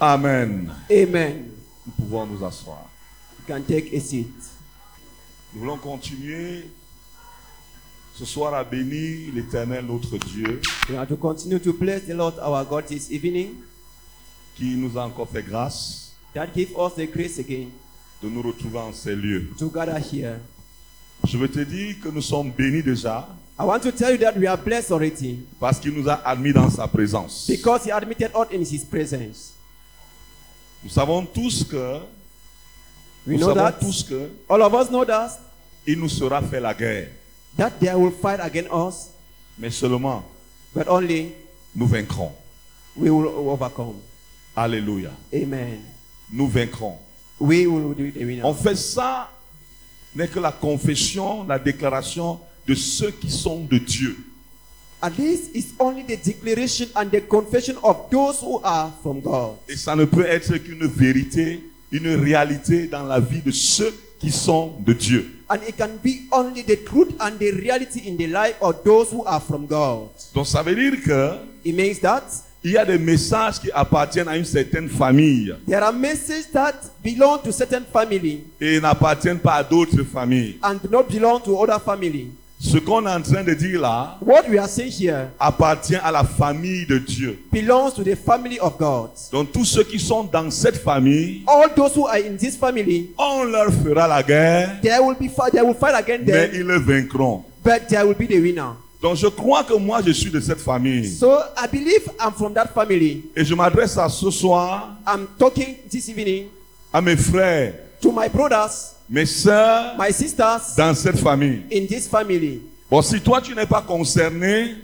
Amen. Amen. Nous pouvons nous asseoir. You can take a seat. Nous voulons continuer ce soir à bénir l'Éternel, notre Dieu, We are to continue to bless the Lord our God this evening. qui nous a encore fait grâce That give us the grace again de nous retrouver en ces lieux. to gather here. Je veux te dire que nous sommes bénis déjà I want to tell you that we are blessed already parce qu'il nous a admis dans sa présence. because He admitted us in His presence. Nous savons tous que, We nous know savons that tous que all of us know that il nous sera fait la guerre, that they will fight against us, mais seulement but only nous vaincrons. we will overcome. Alléluia. Amen. Nous vaincrons. We will do the winner. En fait, ça n'est que la confession, la déclaration de ceux qui sont de Dieu. And this is only the declaration and the confession of those who are from God. Et ça ne peut être qu'une vérité, une réalité dans la vie de ceux qui sont de Dieu. And it can be only the truth and the reality in the life of those who are from God. Donc ça veut dire que It means that il y a des messages qui appartiennent à une certaine famille there are messages that belong to certain family et n'appartiennent pas à d'autres familles. and do not belong to other family. Ce qu'on est en train de dire là What we are saying here appartient à la famille de Dieu. belongs to the family of God. Donc tous ceux qui sont dans cette famille, All those who are in this family, on leur fera la guerre, they will be they will fight mais them, ils le vaincront. but they will be the winner. Donc je crois que moi je suis de cette famille. So I believe I'm from that family. Et je m'adresse à ce soir I'm talking this evening à mes frères, to my brothers, mes my sisters dans cette famille. in this family. Bon, si toi tu n'es pas concerné,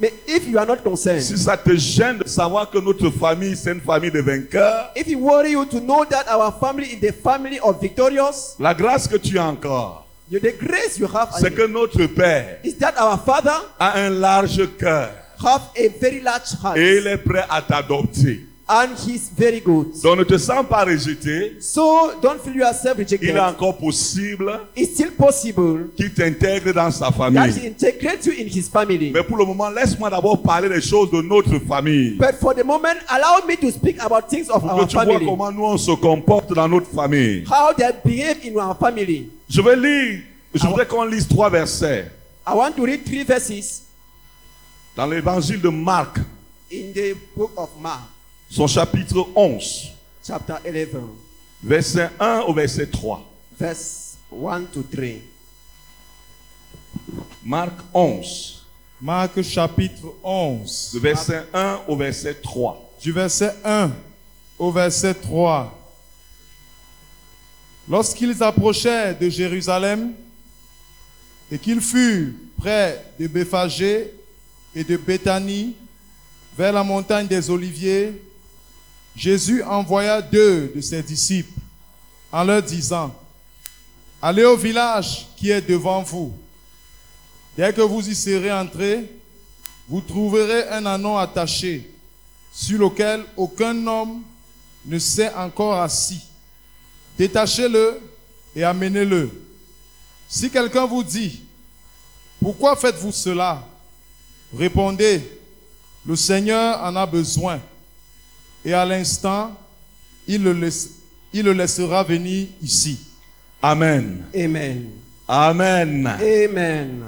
May- If you are not concerned, si ça te gêne de savoir que notre famille c'est une famille de vainqueurs, if it worry you to know that our family is the family of victorious, la grâce que tu as encore, you, the grace you have c'est que notre Père is that our Father a un large cœur have a very large heart et il est prêt à t'adopter. And He's very good. Donc ne te sens pas rejeté, So don't feel yourself il rejected. est encore possible It's still possible qu'il t'intègre dans sa that He famille. integrates you in His family. Mais pour le moment, laisse-moi d'abord parler des choses de notre famille. But for the moment, allow me to speak about things of Pour que our tu vois family. comment nous on se comporte dans notre famille. How they behave in our family. Je vais lire, je voudrais qu'on lise trois versets I want to read three verses dans l'évangile de Marc, in the book of Mark, son chapitre 11, chapter 11, verset 1 au verset 3. verse 1 to 3. Marc 11, Marc chapitre 11, du verset 1 au verset 3. du verset 1 au verset 3. Lorsqu'ils approchèrent de Jérusalem et qu'ils furent près de Béphagé et de Béthanie, vers la montagne des Oliviers, Jésus envoya deux de ses disciples en leur disant, Allez au village qui est devant vous. Dès que vous y serez entrés, vous trouverez un anon attaché sur lequel aucun homme ne s'est encore assis. Détachez-le et amenez-le. Si quelqu'un vous dit, pourquoi faites-vous cela? Répondez, le Seigneur en a besoin. Et à l'instant, il le, laisse- il le laissera venir ici. Amen. Amen. Amen. Amen.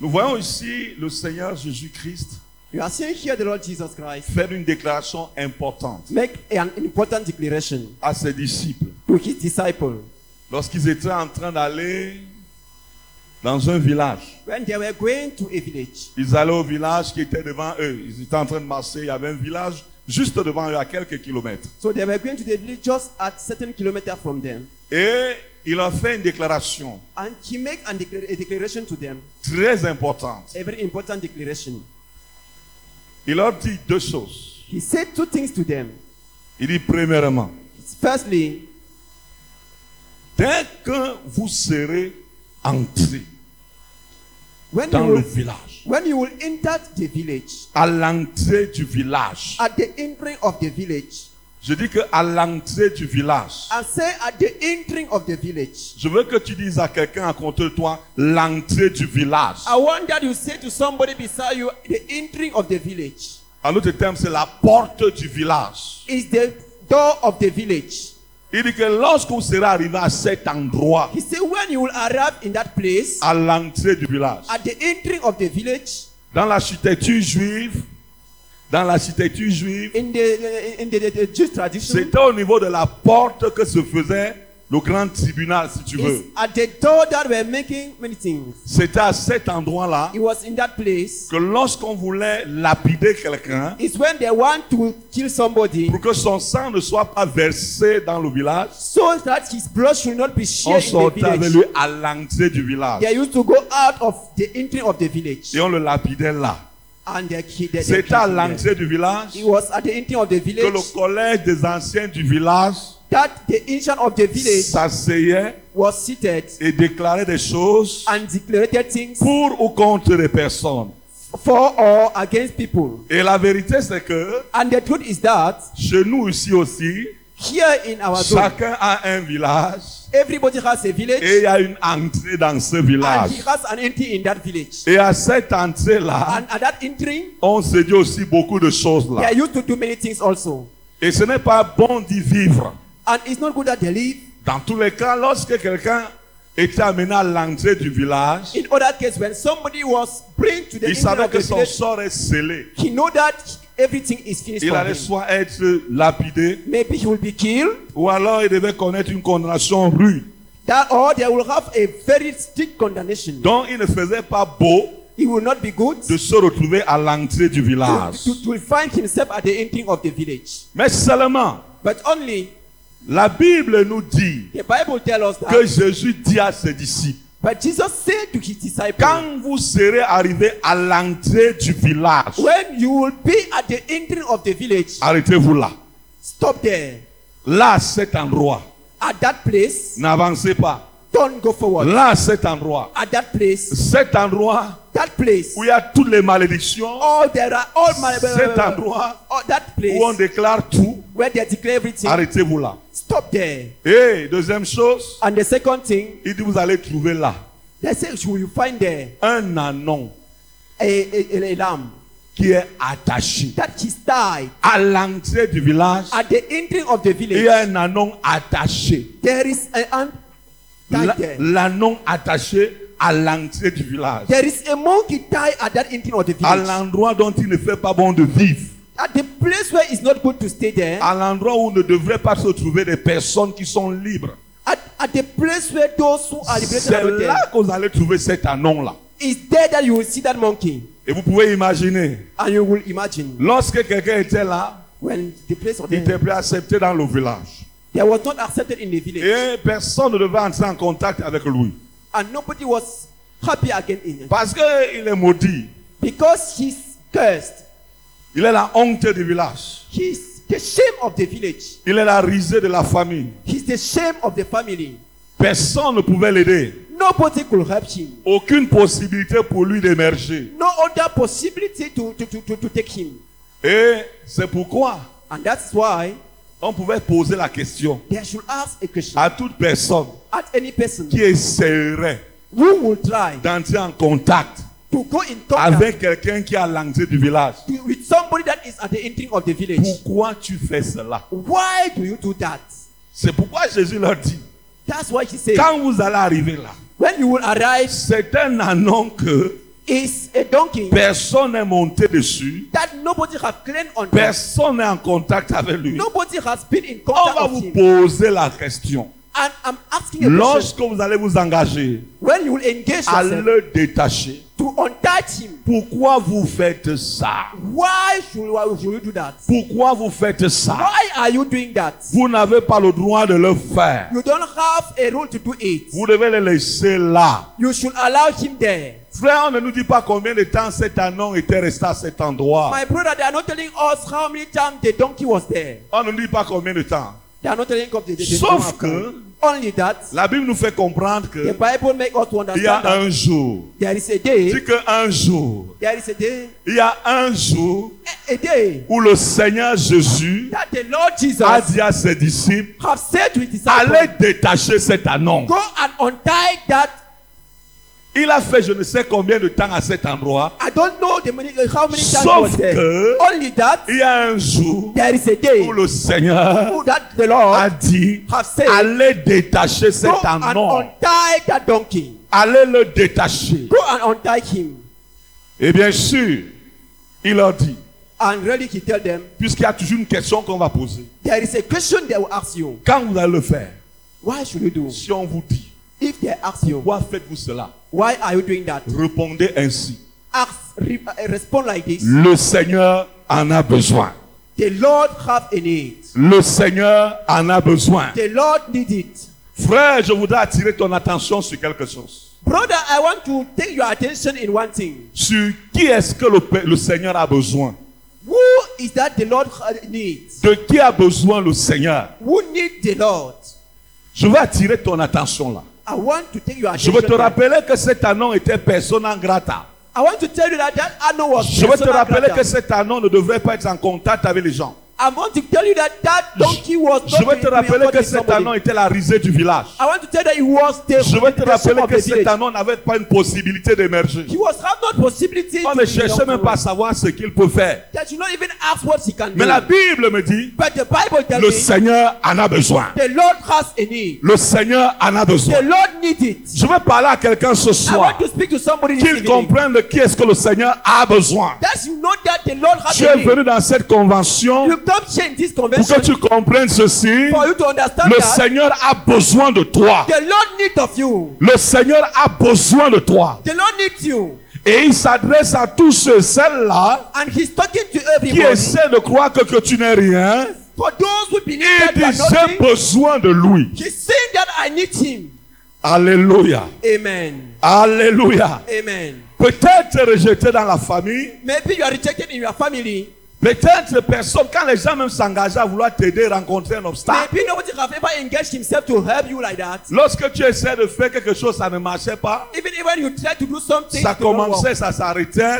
Nous voyons ici le Seigneur Jésus-Christ You are seeing here the Lord Jesus Christ faire une déclaration importante make an important declaration à ses disciples. to his disciples Lorsqu'ils étaient en train d'aller dans un village, when they were going to a village. ils allaient au village qui était devant eux. Ils étaient en train de marcher, il y avait un village juste devant eux à quelques kilomètres. So they were going to the village just at certain kilometer from them. Et il a fait une déclaration And he made an decla- a declaration to them, très importante. a very important declaration. Il leur dit deux choses. He said two things to them. Il dit premièrement, Firstly, dès que vous serez entrés when you, dans le will, village, when you will enter the village, à l'entrée du village, at the entering of the village, je dis que à l'entrée du village, and say at the entering of the village, je veux que tu dises à quelqu'un à côté de toi l'entrée du village. I want that you say to somebody beside you, the entering of the village. En d'autres termes, c'est la porte du village. is the door of the village. Il dit que lorsque vous serez arrivé à cet endroit, He said, when you will arrive in that place, à l'entrée du village, at the entering of the village, dans l'architecture juive, dans l'architecture juive, in the in the, the, the Jewish tradition, c'était au niveau de la porte que se faisait le grand tribunal, si tu veux. C'était à cet endroit-là It was in that place. que lorsqu'on voulait lapider quelqu'un, It's when they want to kill somebody, pour que son sang ne soit pas versé dans le village, so that his blood should not be on sortait avec village. lui à l'entrée du village. They used to go out of the entry of the village, Et on le lapidait là. C'était à l'entrée du village It was at the entry of the que le village collège des anciens du village that the ancient of the village s'asseyait was seated et déclarait des choses and declared things pour ou contre les personnes. for or against people. Et la vérité, c'est que And the truth is that chez nous ici aussi, here in our zone, chacun a un village everybody has a village et il y a une entrée dans ce and village. he has an entry in that village. Et à cette entrée-là, And at that entry, on se dit aussi beaucoup de choses they là. are used to do many things also. Et ce n'est pas bon d'y vivre. And it's not good that they live. Dans tous les cas, lorsque quelqu'un était amené à l'entrée du village, In other case, when somebody was bring to the il savait que son village, sort est scellé. he know that everything is finished Il for allait him. soit être lapidé, Maybe he will be killed, ou alors il devait connaître une condamnation rude. that or they will have a very strict condemnation. Donc il ne faisait pas beau He will not be good de se retrouver à l'entrée du to, village. to, to find himself at the entering of the village. Mais seulement, But only la Bible nous dit the Bible tells us that. que Jésus dit à ses disciples, But Jesus said to his disciples, quand vous serez arrivés à l'entrée du village, when you will be at the entering of the village, arrêtez-vous là. stop there. Là, à cet endroit, At that place, n'avancez pas. don't go forward. Là, à cet endroit, At that place, cet endroit that place, où il y a toutes les malédictions, oh, there are all cet endroit oh, that place où on déclare tout, where they declare everything. arrêtez-vous là. Stop there. Et deuxième chose, And the second thing, il dit vous allez trouver là they say, will you find there un anon a, a, a lamb qui est attaché. that is tied À l'entrée du village, at the entering of the il y village? a un anon attaché. There is an there. L'anon attaché à l'entrée du village. There is a monkey tied at that entering of the À village. l'endroit dont il ne fait pas bon de vivre. At the place where it's not good to stay there. À l'endroit où ne devraient pas se trouver des personnes qui sont libres. At, at the place where those who are liberated C'est là que vous allez trouver cet anon-là. It's there that you will see that monkey. Et vous pouvez imaginer, And you will imagine lorsque quelqu'un était là, when the place il était à accepter dans le village. there was not accepted in the village. Et personne ne devait entrer en contact avec lui. And nobody was happy again in it. Parce qu'il est maudit. Because he's cursed. Il est la honte du village. He's the shame of the village. Il est la risée de la famille. He's the shame of the family. Personne ne pouvait l'aider. Nobody could help him. Aucune possibilité pour lui d'émerger. No other possibility to, to, to, to, to take him. Et c'est pourquoi And that's why on pouvait poser la question they should ask a question à toute personne at any person qui essaierait who will try d'entrer en contact to go in contact avec quelqu'un qui est à l'entrée du village. to- with somebody that is at the entering of the village? Pourquoi tu fais cela? Why do you do that? C'est pourquoi Jésus leur dit, That's why he said, quand vous allez arriver là, when you will arrive, c'est un anon que is a donkey personne n'est monté dessus, that nobody has claimed on. personne n'est en contact avec lui. Nobody has been in On contact va with vous him. poser la question. And I'm asking a question. Lorsque vous allez vous engager When you will engage à yourself le détacher, to untie him, pourquoi vous faites ça? why should, why should you do that? Pourquoi vous faites ça? Why are you doing that? Vous n'avez pas le droit de le faire. You don't have a role to do it. Vous devez le laisser là. You should allow him there. Frère, on ne nous dit pas combien de temps cet anon était resté à cet endroit. My brother, they are not telling us how many times the donkey was there. On ne nous dit pas combien de temps. Sauf que- only that La Bible nous fait comprendre que il y a un jour. there is a day, Dit qu'un jour, there is a day, il y a un jour où le Seigneur Jésus that the Lord Jesus a dit à ses disciples, allez détacher cet anon. go and untie that Il a fait je ne sais combien de temps à cet endroit. I don't know the many, how many times Sauf he was there. que- Only that Il y a un jour there is a day où le Seigneur who that the Lord a dit have said, allez détacher cet go and anon. untie that donkey. Allez le détacher. Go and untie him. Et bien sûr, il leur dit, And really he tell them, puisqu'il y a toujours une question qu'on va poser. there is a question they will ask you. Quand vous allez le faire, Why should you do? si on vous dit, If they ask you, pourquoi faites-vous cela? Why are you doing that? Répondez ainsi. Ask, uh, respond like this. Le Seigneur en a besoin. The Lord have a need. Le Seigneur en a besoin. The Lord need it. Frère, je voudrais attirer ton attention sur quelque chose. Brother, I want to take your attention in one thing. Sur qui est-ce que le, le Seigneur a besoin? Who is that the Lord needs? De qui a besoin le Seigneur? Who need the Lord? Je veux attirer ton attention là. I want to take your Je veux te rappeler que cet anon était persona grata. I want to tell you that that Anno was Je veux te rappeler grata. que cet anon ne devrait pas être en contact avec les gens. I want to tell you that that donkey was not Je veux te rappeler que cet anon était la risée du village. I want to tell that it was the, Je veux te the rappeler que the cet anon n'avait pas une possibilité d'émerger. He was not possibility On ne cherchait même pas à savoir ce qu'il peut faire. That you not even ask what he can Mais do. la Bible me dit, But the Bible tells le me Seigneur en a besoin. the Lord has a need. Le Seigneur en a The besoin. Lord needs it. Je veux parler à quelqu'un ce I soir. want to speak to somebody Qu'il comprenne de qui est-ce que le Seigneur a besoin. That you know that the Lord has Tu es venu dans cette convention You come change this pour convention que tu comprennes ceci. for you to understand Le that Seigneur a besoin de toi. the Lord needs of you. Le Seigneur a besoin de toi. The Lord needs you. Et il s'adresse à tous ceux, celles-là, And he's talking to qui essaient de croire que, que tu n'es rien. For those who believe Il that j'ai besoin de lui. he's saying that I need him. Alléluia. Amen. Alléluia. Amen. Peut-être rejeté dans la famille. Maybe you are rejected in your family. Peut-être personne, quand les gens même s'engagent à vouloir t'aider, rencontrer un obstacle. Maybe nobody have ever engaged himself to help you like that. Lorsque tu essaies de faire quelque chose, ça ne marchait pas. Even when you try to do something, Ça commençait, ça s'arrêtait.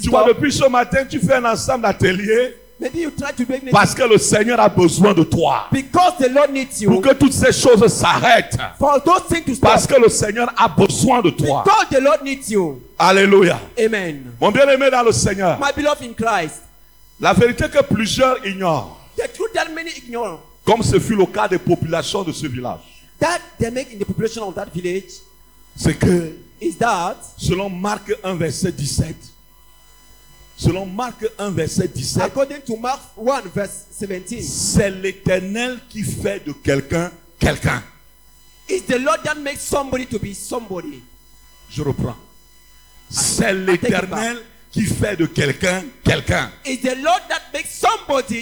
Tu vois, depuis ce matin, tu fais un ensemble d'ateliers Maybe you try to do anything parce que le Seigneur a besoin de toi. because the Lord needs Pour you. que toutes ces choses s'arrêtent. For those things to stop. Parce que le Seigneur a besoin de toi. Because the Lord needs you. Alléluia. Amen. Mon bien-aimé dans le Seigneur, My beloved in Christ, la vérité que plusieurs ignorent, the truth that many ignore, comme ce fut le cas des populations de ce village, that they make in the population of that village, c'est que is that selon Marc 1, verset 17, selon Marc 1, verset 17, according to Mark 1 verse 17, c'est l'éternel qui fait de quelqu'un quelqu'un. it's the Lord that makes somebody to be somebody. Je reprends. C'est l'éternel qui fait de quelqu'un quelqu'un. C'est une somebody.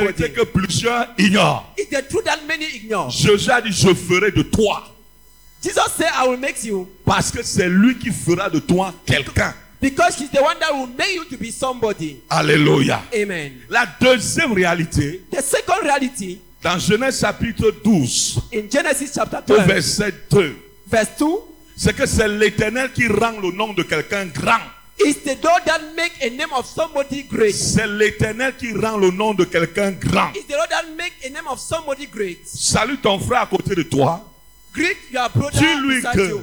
vérité que plusieurs ignorent. It's the truth that many ignore. Jésus a dit, je ferai de toi. Jesus said, I will make you Parce que c'est lui qui fera de toi quelqu'un. because he's the one that will make you to be somebody. Alléluia. Amen. La deuxième réalité, The second reality dans Genèse chapitre 12, in Genesis chapter au 12, verset 2, verse 2, c'est que c'est l'éternel qui rend le nom de quelqu'un grand. Is the Lord that make a name of somebody great. C'est l'éternel qui rend le nom de quelqu'un grand. It's the Lord that make a name of somebody great. Salue ton frère à côté de toi. Greet your brother Dis-lui que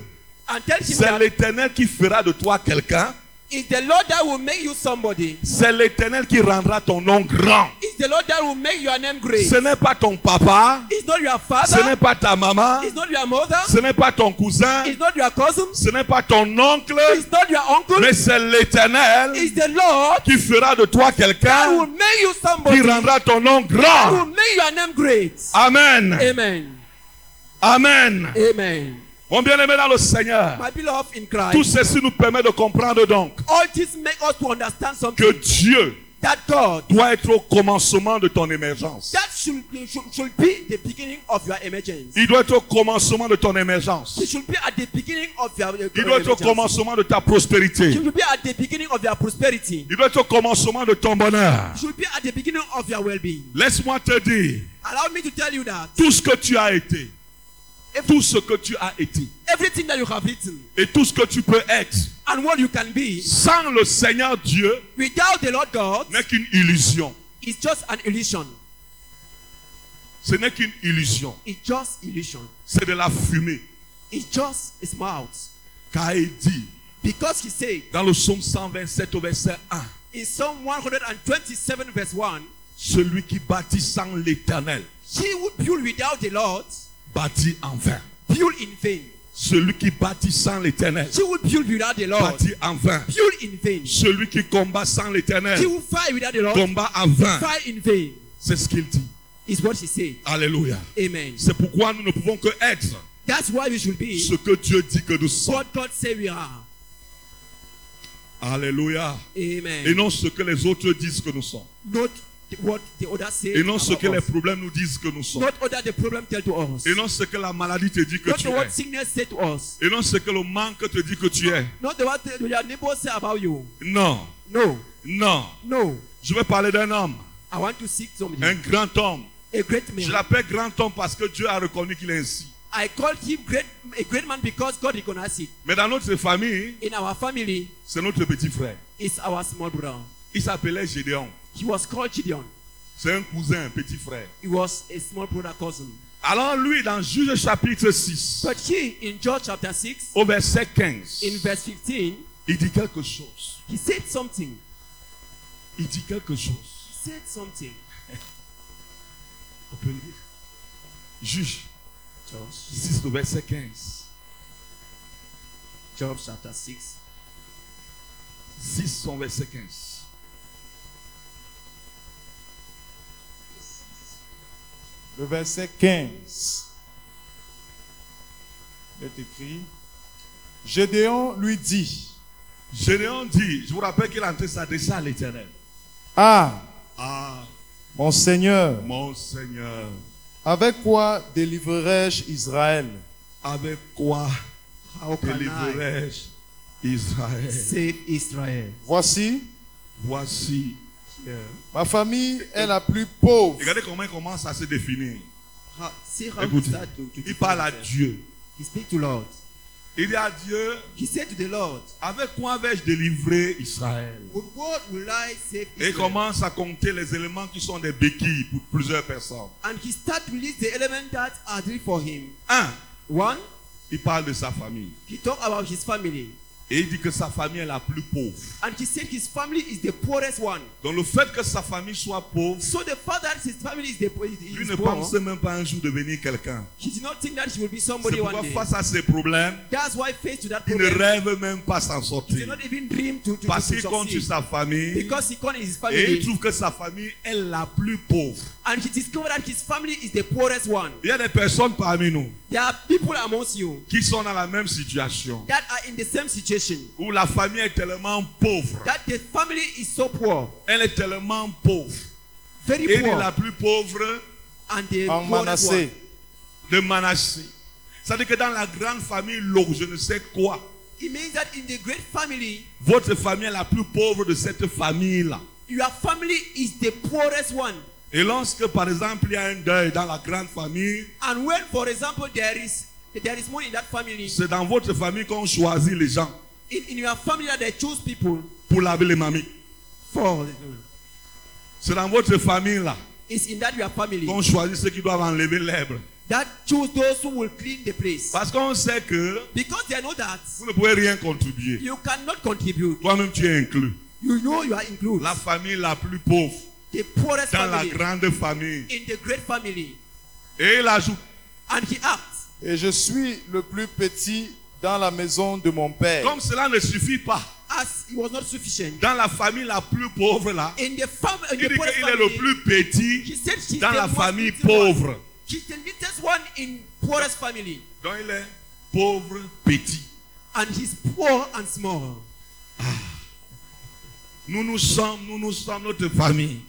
C'est l'éternel qui fera de toi quelqu'un. It's the Lord that will make you somebody. C'est l'éternel qui rendra ton nom grand. It's the Lord that will make your name great. Ce n'est pas ton papa. It's not your Ce n'est father. pas ta maman. It's not your mother. Ce n'est pas ton cousin. It's not your cousin. Ce n'est pas ton oncle. It's not your uncle. Mais c'est l'éternel It's the Lord qui fera de toi that will quelqu'un make you qui somebody. rendra ton nom That will grand. make your name great. Amen. Amen. Amen. Amen. Mon bien-aimé dans le Seigneur. My beloved in Tout ceci nous permet de comprendre donc All this make us to understand something. que Dieu That God doit être au commencement de ton émergence. that should be, should, should be the beginning of your emergence. Il doit être au commencement de ton émergence. It should be at the beginning of your, your Il doit être au commencement de ta prospérité. It should be at the beginning of your prosperity. Il doit être au commencement de ton bonheur. It should be at the beginning of your well-being. Laisse-moi te dire, Allow me to tell you that tout ce que tu as été, tout ce que tu as été, everything that you have written et tout ce que tu peux être, and what you can be sans le Seigneur Dieu, without the Lord God n'est qu'une illusion. is just an illusion. Ce n'est qu'une illusion. It's just illusion. C'est de la fumée. It's just a mouth. Car il dit Because he said dans le psaume 127 au verset 1, in Psalm 127, verse 1, celui qui bâtit sans l'éternel He who build without the Lord bâtit en vain. build in vain. Celui qui bâtit sans l'éternel bâtit en vain. build in vain. Celui qui combat sans l'éternel who fight without the Lord combat en vain. fight in vain. C'est ce qu'il dit. Is what he said. Alléluia. Amen. C'est pourquoi nous ne pouvons que être That's why we should be ce que Dieu dit que nous sommes. what God say we are. Alléluia. Amen. Et non ce que les autres disent que nous sommes. Not Et non ce que les problèmes nous disent que nous sommes. Not other the problem tell to us. Et non ce que la maladie te dit que tu es. sickness say to us. Et non ce que le manque te dit que tu es. Not the what the- your neighbor say about you. Non, No. non. No. Je vais parler d'un homme, I want to seek somebody. un grand homme. A great Je l'appelle grand homme parce que Dieu a reconnu qu'il est ainsi. I called him great a great man because God recognized it. Mais dans notre famille, In our family, c'est notre petit frère. it's our small brother. Il s'appelait Gédéon. He was called Gideon. C'est un cousin, un petit frère. He was a small brother cousin. Alors lui, dans Juge chapitre 6, But he, in John chapter 6, au verset 15, in verse 15, il dit quelque chose. he said something. Il dit quelque chose. He said something. On peut lire. Juge Job, 6, au verset 15. Job chapter 6. 6, son verset 15. Le verset 15. Il est écrit Gédéon lui dit Gédéon dit, je vous rappelle qu'il est en train de s'adresser à l'éternel. Ah, Ah, mon Seigneur, mon Seigneur, avec quoi délivrerai-je Israël? Avec quoi délivrerai-je Israël? save Israel? Voici, Voici. Yeah. ma famille est la plus pauvre. Regardez comment il commence à se définir. To il parle à. Dieu. He speak to Lord. Il dit à Dieu, He said to the Lord, avec quoi vais-je délivrer Israël? What will I save Et il Israel? commence à compter les éléments qui sont des béquilles pour plusieurs personnes. And he start to list the elements that are for him. Un, One, il parle de sa famille. he talk about his family. Et il dit que sa famille est la plus pauvre. And he said his family is the poorest one. Donc le fait que sa famille soit pauvre, So the fact that his family is the is, lui ne poor, pensait même pas un jour devenir quelqu'un. he did not think that he will be somebody one day. face à ses problèmes, That's why face to that il ne problem, rêve même pas s'en he sortir. did not even dream to, to, Parce qu'il compte sur sa famille Because he called his et il family trouve que sa famille est la plus pauvre. and he discovered that his family is the poorest one. Il y a des personnes parmi nous There are people amongst you qui sont dans la même situation that are in the same situation. Où la famille est tellement pauvre. That the family is so poor, Elle est tellement pauvre. very elle est la plus pauvre and the En. Manassé. de Manassé. C'est-à-dire que dans la grande famille, l'eau, je ne sais quoi, It means that in the great family, votre famille est la plus pauvre de cette famille-là. your family is the poorest one. Et lorsque, par exemple, il y a un deuil dans la grande famille, And when, for example, there is there is money in that family, c'est dans votre famille qu'on choisit les gens in, in your family that they choose people pour laver les mamies. for. C'est dans votre famille-là It's in that your family qu'on choisit ceux qui doivent enlever l'herbe. that choose those who will clean the place. Parce qu'on sait que Because they know that vous ne pouvez rien contribuer. you cannot contribute. Toi-même, tu es inclus. You know you are included. La famille la plus pauvre The poorest dans la family grande famille. in the great family. Et il ajoute, And he asks, Et je suis le plus petit dans la maison de mon père. comme cela ne suffit pas, as it was not sufficient. dans la famille la plus pauvre là, In the family, in il the dit poorest qu'il est le family, plus petit he said she's dans the la famille little one. pauvre. She's the littlest one in poorest family. Donc il est pauvre petit. And he's poor and small. Nous nous sommes, nous nous sommes notre famille.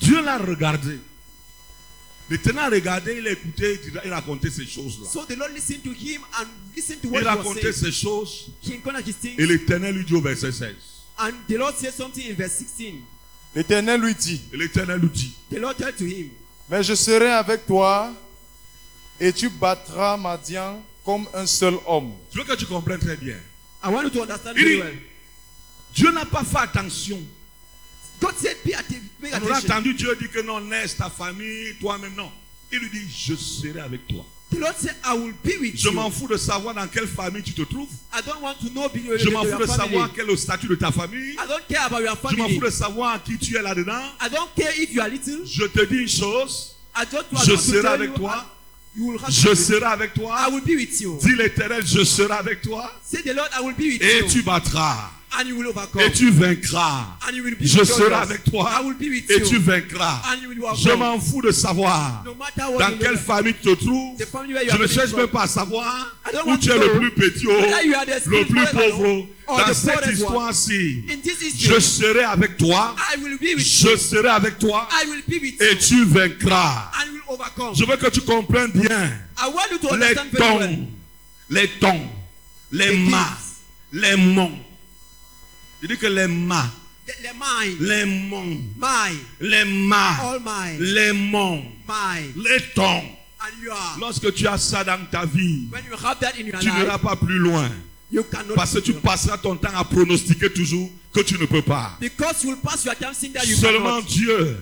Dieu l'a regardé. L'éternel a regardé, il a écouté, il raconté ces choses-là. So the Lord listened to him and listened to what Il he was racontait ces choses et l'éternel lui dit au verset 16. And the Lord said something in verse 16. L'Éternel lui dit, l'éternel lui dit, The Lord said to him, mais je serai avec toi et tu battras Madian comme un seul homme. je veux que tu comprennes très bien. I want you to understand Il very well. Dieu n'a pas fait attention. On a entendu Dieu dire que non, laisse ta famille, toi-même, non. Il lui dit, je serai avec toi. The The Lord said, I will be with Je you. m'en fous de savoir dans quelle famille tu te trouves. I don't want to know be- your, Je m'en fous de family. savoir quel est le statut de ta famille. I don't care about your Je m'en fous de savoir qui tu es là-dedans. I don't care if you are little. Je te dis une chose. Je serai avec you, toi. Je serai avec I toi. will be with you. Dis l'éternel, je serai avec toi. Say the Lord, I will be with Et you. tu battras. Et tu vaincras. Je serai avec toi. Et tu vaincras. Je m'en fous de savoir dans quelle famille tu te trouves. Je ne cherche même pas à savoir où tu es le plus petit, le plus pauvre. Dans cette histoire-ci, je serai avec toi. Je serai avec toi. Et tu vaincras. Je veux que tu comprennes bien. Les tons, les tons, les mâts, les monts. Je dis que les mâts, the mine, les monts, les mâts, les monts, les tons. Lorsque tu as ça dans ta vie, tu n'iras pas plus loin. Parce que tu passeras ton temps à pronostiquer toujours que tu ne peux pas. Because you will pass your time saying that you Seulement. Dieu,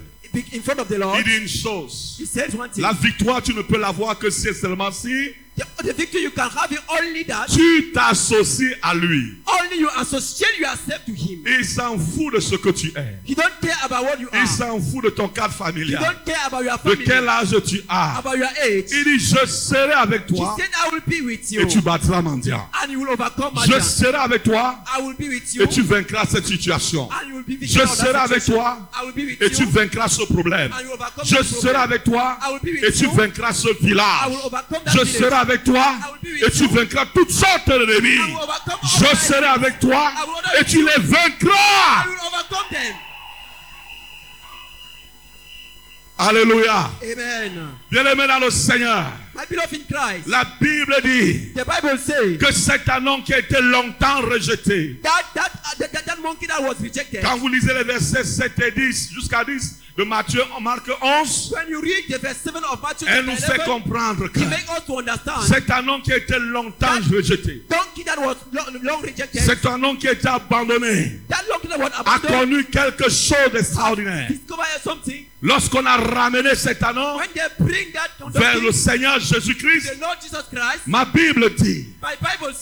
In front of the Lord, il dit une chose. He says one thing. La victoire, tu ne peux l'avoir que si et seulement si The, the victory you can have it only that tu t'associes à lui. only you associate yourself to Him. Il s'en fout de ce que tu es. He don't care about what you Il are. s'en fout de ton cadre He familial. don't care about your De family, quel âge tu as. about your age. Il dit, je serai avec He toi said, I will be with you, et tu battras mendiant. and you will overcome my Je serai avec toi I will be with you, et tu vaincras cette situation. and you will be Je serai avec toi I will be with et tu you, vaincras ce problème. and you overcome Je serai avec toi I will be with et tu you. vaincras ce I village. will overcome that Je village. serai avec toi et tu vaincras toutes sortes d'ennemis. Je serai avec toi et tu les vaincras. Alléluia. Amen. Bien-aimé dans le Seigneur, La Bible dit the Bible says que cet anon qui a été longtemps rejeté, that that, uh, that, that that monkey that was rejected. quand vous lisez les versets 7 et 10 jusqu'à 10 de Matthieu, en Marc 11, When you read the verse 7 of Matthew elle nous fait 11, comprendre que cet anon qui a été longtemps rejeté, cet anon qui a été abandonné, that that was a connu quelque chose d'extraordinaire. Lorsqu'on a ramené cet that vers le Seigneur Jésus-Christ, ma Bible dit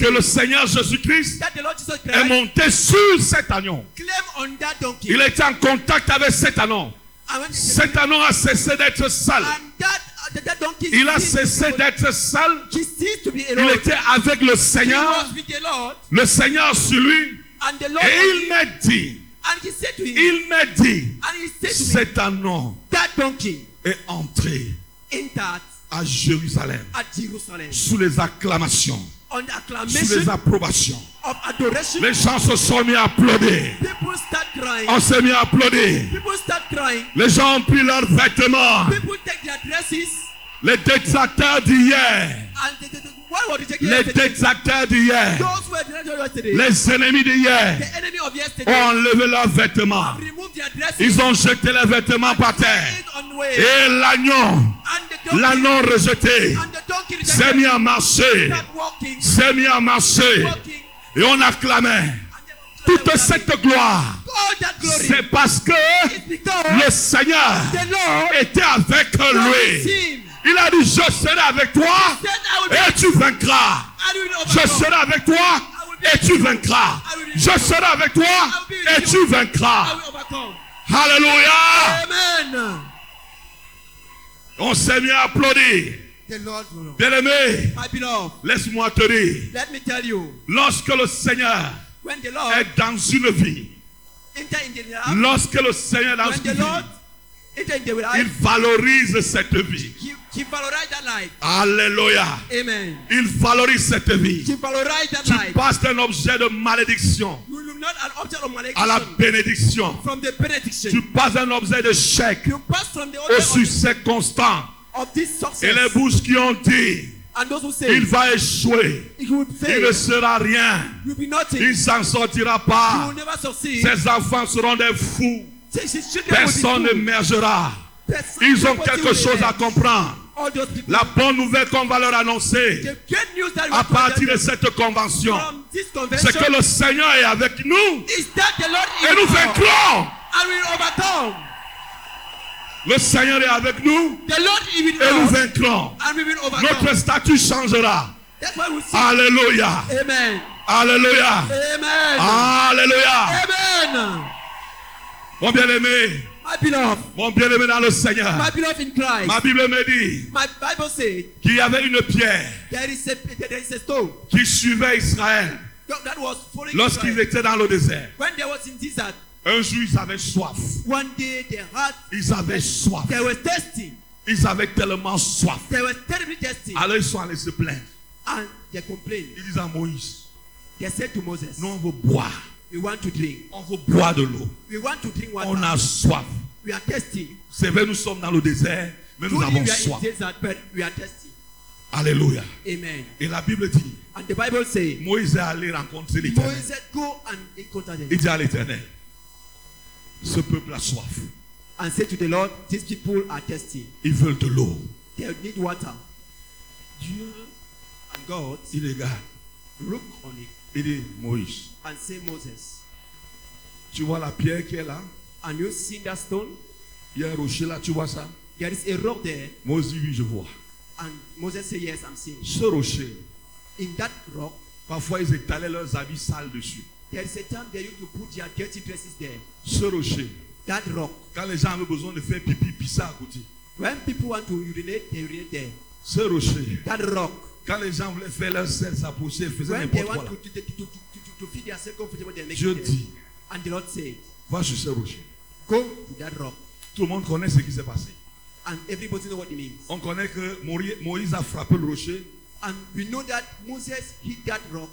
que le Seigneur Jésus-Christ est monté sur cet donkey. Il était en contact avec cet when Cet anon a cessé d'être sale. uh, Il a cessé d'être sale. Il était avec le Seigneur. Le Seigneur sur lui. Et il m'a dit, and he said to him, il dit, me, cet anon that donkey est entré à Jérusalem at Jerusalem sous les acclamations, on sous les approbations. of adoration. Les gens se sont mis à applaudir. On s'est mis à applaudir. Les gens ont pris leurs vêtements. People take their dresses Les détracteurs d'hier. Les détracteurs d'hier. Les ennemis d'hier ont enlevé leurs vêtements. Ils ont jeté les vêtements par terre. Et l'agneau, l'agneau rejeté, s'est mis à marcher. S'est mis à marcher. Et on acclamait. Toute cette gloire, c'est parce que le Seigneur était avec lui. Il a dit, je serai avec toi et tu vaincras. Je serai avec toi et tu vaincras. Je serai avec toi et tu vaincras. Alléluia. Amen. On s'est Lord will. Bien-aimé, laisse-moi te dire, let me tell you, lorsque le Seigneur when the Lord est dans une vie, lorsque le Seigneur est dans une vie, il valorise cette vie. That life. Alléluia. Amen. Il valorise cette vie. That Tu life. passes d'un objet de malédiction You will not an object of à la bénédiction. from the benediction. Tu passes d'un objet de chèque You pass from the au succès constant. of this Et les bouches qui ont dit, And those who say il va échouer, it will il ne sera rien, will be nothing. il ne s'en sortira will pas. never succeed. Ses enfants seront des fous. Personne n'émergera. Ils ont quelque chose à comprendre. La bonne nouvelle qu'on va leur annoncer à partir de cette convention, c'est que le Seigneur est avec nous is that the Lord et nous vaincrons. Le Seigneur est avec nous et nous us vaincrons. Notre statut changera. Alléluia. Amen. Alléluia. Amen. Alléluia. Amen. Mon bien-aimé, mon bien-aimé dans le Seigneur. my beloved in Christ. Ma Bible me dit My Bible says qu'il y avait une pierre there is a there is a stone qui suivait Israël that was following lorsqu'ils étaient dans le désert. When they was in desert, Un jour, ils avaient soif. one day they had Ils avaient soif. they were thirsty. Ils avaient tellement soif. They were terribly thirsty Alors ils sont allés se plaindre. and they complained. Ils disent à Moïse, They said to Moses, nous on veut boire. We want to drink. On veut boire de l'eau. We want to drink water. On a soif. We are thirsty. C'est vrai, nous sommes dans le désert, mais nous avons we are soif. desert, but we are thirsty. Alléluia. Amen. Et la Bible dit, And the Bible says, Moïse est allé rencontrer l'éternel. Moses go and encounter Il dit à l'éternel, ce peuple a soif. and say to the Lord, These people are thirsty. Ils veulent de l'eau. They need water. Dieu and God Il regarde. look on it Il dit, Moïse, and say, Moses, tu vois la pierre qui est là? And you see that stone? Il y a un rocher là, tu vois ça? There is a rock there. Moïse dit, oui, je vois. And Moses say, Yes, I'm seeing. Ce rocher, In that rock, parfois ils étalaient leurs habits sales dessus. there is a time they used to put their dirty dresses there. Ce rocher, That rock. quand les gens avaient besoin de faire pipi, pisser à côté. When people want to urinate, they urinate there. Ce rocher, That rock. Quand les gens voulaient faire leur sel, s'approcher, ils faisaient n'importe quoi Dieu it dit, there. And the Lord said, va sur ce rocher. Go to that rock. Tout le monde connaît ce qui s'est passé. And everybody know what it means. On connaît que Moïse a frappé le rocher And we know that Moses hit that rock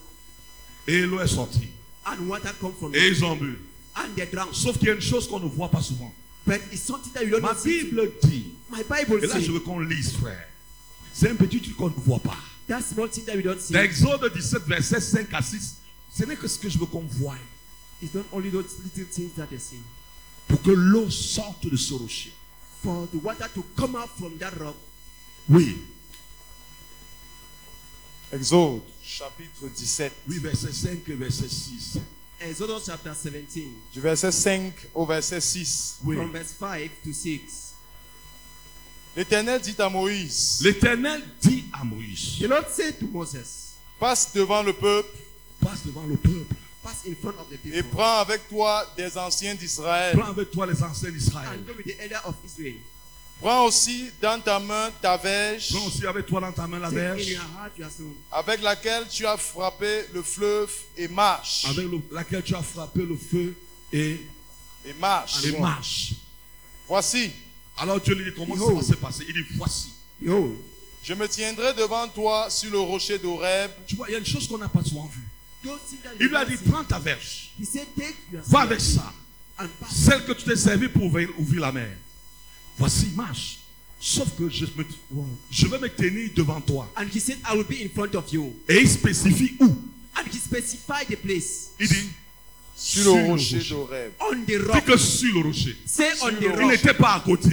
et l'eau est sortie. and water come from Et ils ont bu. And they drank. Sauf qu'il y a une chose qu'on ne voit pas souvent. But it's something that you don't Ma know. see. Bible dit, My Bible et là je says veux qu'on lise frère, c'est un petit truc qu'on ne voit pas. That small thing that we don't see. Dans Exode 17, verset 5 à 6, ce n'est que ce que je veux qu'on voie. It's not only those little things that they see. Pour que l'eau sorte de ce rocher. For the water to come out from that rock. Oui, Exode, chapitre 17, oui, verset 5 et verset 6. Exodus chapter 17, du verset 5 au verset 6. Oui. from verse 5 to 6. L'Éternel dit à Moïse, L'Éternel dit à Moïse, The Lord said to Moses, passe devant le peuple passe devant le peuple, Pass in front of the et people prends avec toi des anciens d'Israël. prends avec toi les anciens d'Israël. and go with the elder of Israel. Prends aussi dans ta main ta verge Prends aussi avec toi dans ta main la verge avec laquelle tu as frappé le fleuve et marche. avec le- laquelle tu as frappé le feu et, Et marche. et marche. Voici, Alors Dieu lui dit comment ça va se passer? Il dit voici. Behold, je me tiendrai devant toi sur le rocher d'Horeb Tu vois, il y a une chose qu'on n'a pas souvent vue. Il lui a dit prends ta verge, He said, Take your va avec ça, celle que tu t'es servi pour ouvrir, ouvrir la mer. Voici, marche. Sauf que je, me, je vais me tenir devant toi. And he said, I will be in front of you. Et il spécifie où? And he specified the place Il dit sur le rocher rocher. dit rock. que sur le rocher. Il n'était pas à côté.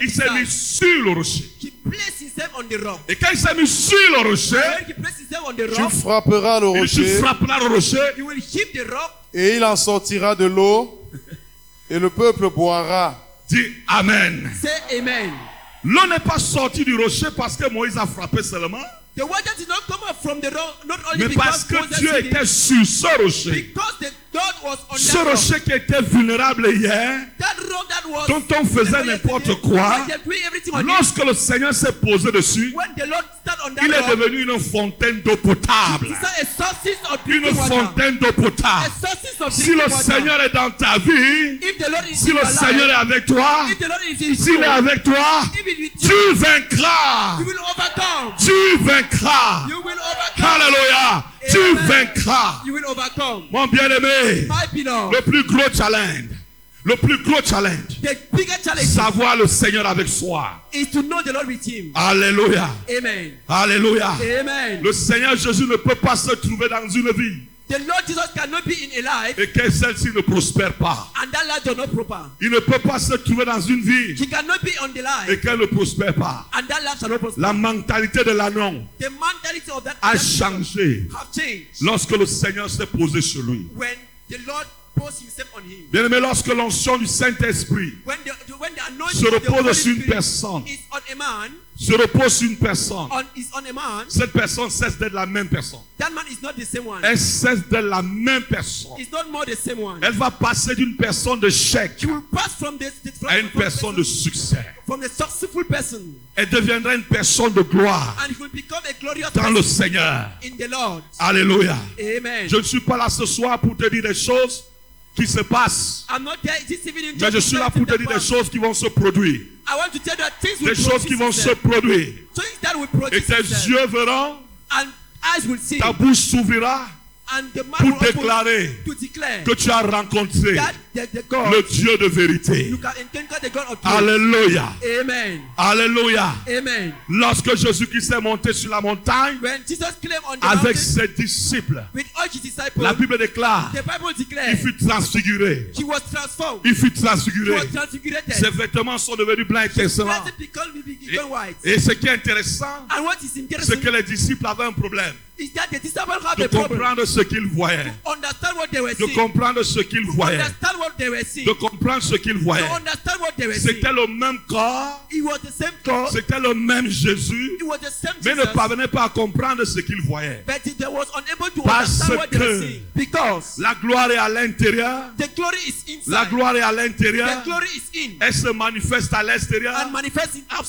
Il s'est mis sur le rocher. He placed himself on the rock. Et quand il s'est mis sur le rocher, Tu frapperas le il tu rocher frapperas le rocher. he will hit the rock et il en sortira de l'eau et le peuple boira. Dis Amen. Say amen. L'eau n'est pas sortie du rocher parce que Moïse a frappé seulement, The water did not come up from the rock, not only mais parce que Dieu était sur ce rocher. because the God was on Ce rocher qui était vulnérable hier, That rock that was dont on faisait n'importe quoi, lorsque le Seigneur s'est posé dessus, when the Lord stand on that il est devenu une fontaine d'eau potable. Une fontaine d'eau potable. Si le. Seigneur est dans ta vie, si le Seigneur est avec toi, s'il est avec toi, tu vaincras. Tu vaincras. You will overcome. Alléluia. Tu vaincras. You will overcome. Mon bien-aimé, le plus gros challenge, le plus gros challenge, the biggest challenge savoir le Seigneur avec soi. is to know the Lord with Him. Alléluia. Amen. Alléluia. Amen. Le Seigneur Jésus ne peut pas se trouver dans une vie The Lord Jesus cannot be in a life et que celle-ci ne prospère pas. and that life does not prosper. Il ne peut pas se trouver dans une vie He cannot be on the et qu'elle ne prospère pas. and that life shall not prosper. La mentalité de l'annon a changé have changed lorsque le Seigneur s'est posé sur lui. when the Lord. Bien aimé, lorsque l'onction du Saint-Esprit Se repose sur une personne. Man, se repose sur une personne, on, is on a man, cette personne cesse d'être la même personne. that man is not the same one. Elle cesse d'être la même personne. It's not more the same one. Elle va passer d'une personne de chèque He will pass from this, this from, à une from personne de succès. from successful person Elle deviendra une personne de gloire and will become a glorious dans le Seigneur. in the Lord. Alléluia. Amen. Je ne suis pas là ce soir pour te dire des choses qui se evening mais je suis là pour te dire des choses qui vont se produire. I want to tell you that things will Des choses qui vont se produire. Et tes yeux verront, ta bouche s'ouvrira pour déclarer que tu as rencontré le Dieu de vérité. Alléluia. Amen. Alléluia. Amen. Lorsque Jésus-Christ est monté sur la montagne avec ses disciples, la Bible déclare, il fut transfiguré. Il fut transfiguré. Ses vêtements sont devenus blancs et excellents. Et, et ce qui est intéressant, c'est que les disciples avaient un problème de comprendre ce qu'ils voyaient, Understand what they were de seeing. comprendre ce qu'ils voyaient, Understand what they were seeing. de comprendre ce qu'ils voyaient. To understand what they were seeing. C'était le même corps, It was the same God. c'était le même Jésus, It was the same mais ne Jesus. parvenait pas à comprendre ce qu'ils voyaient. But they was unable to Parce understand what they were que seeing. Because La gloire est à l'intérieur, the glory is inside. la gloire est à the l'intérieur, glory is in. elle se manifeste à l'extérieur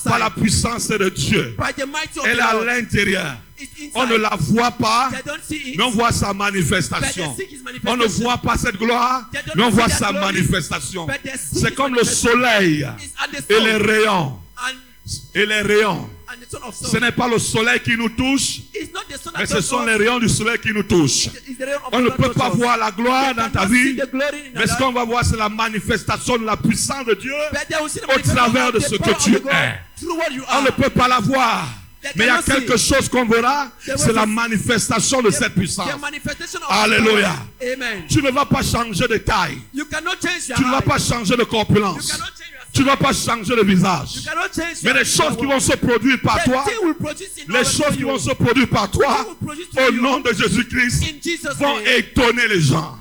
par la puissance de Dieu. By the mighty of Elle est à l'intérieur. On ne la voit pas, mais on voit sa manifestation. On ne voit pas cette gloire, mais on voit sa manifestation. C'est comme le soleil et les rayons. Et les rayons. Ce n'est pas le soleil qui nous touche, mais ce sont les rayons du soleil qui nous touchent. On ne peut pas voir la gloire dans ta vie, mais ce qu'on va voir, c'est la manifestation de la puissance de Dieu. Au travers de ce que tu es. On ne peut pas la voir. Mais il y a quelque chose qu'on verra, c'est la manifestation de cette puissance. Alléluia. Tu ne vas pas changer de taille. Tu ne vas pas changer de corpulence. Tu ne vas pas changer de visage. Mais les choses qui vont se produire par toi, les choses qui vont se produire par toi, au nom de Jésus-Christ, vont étonner les gens.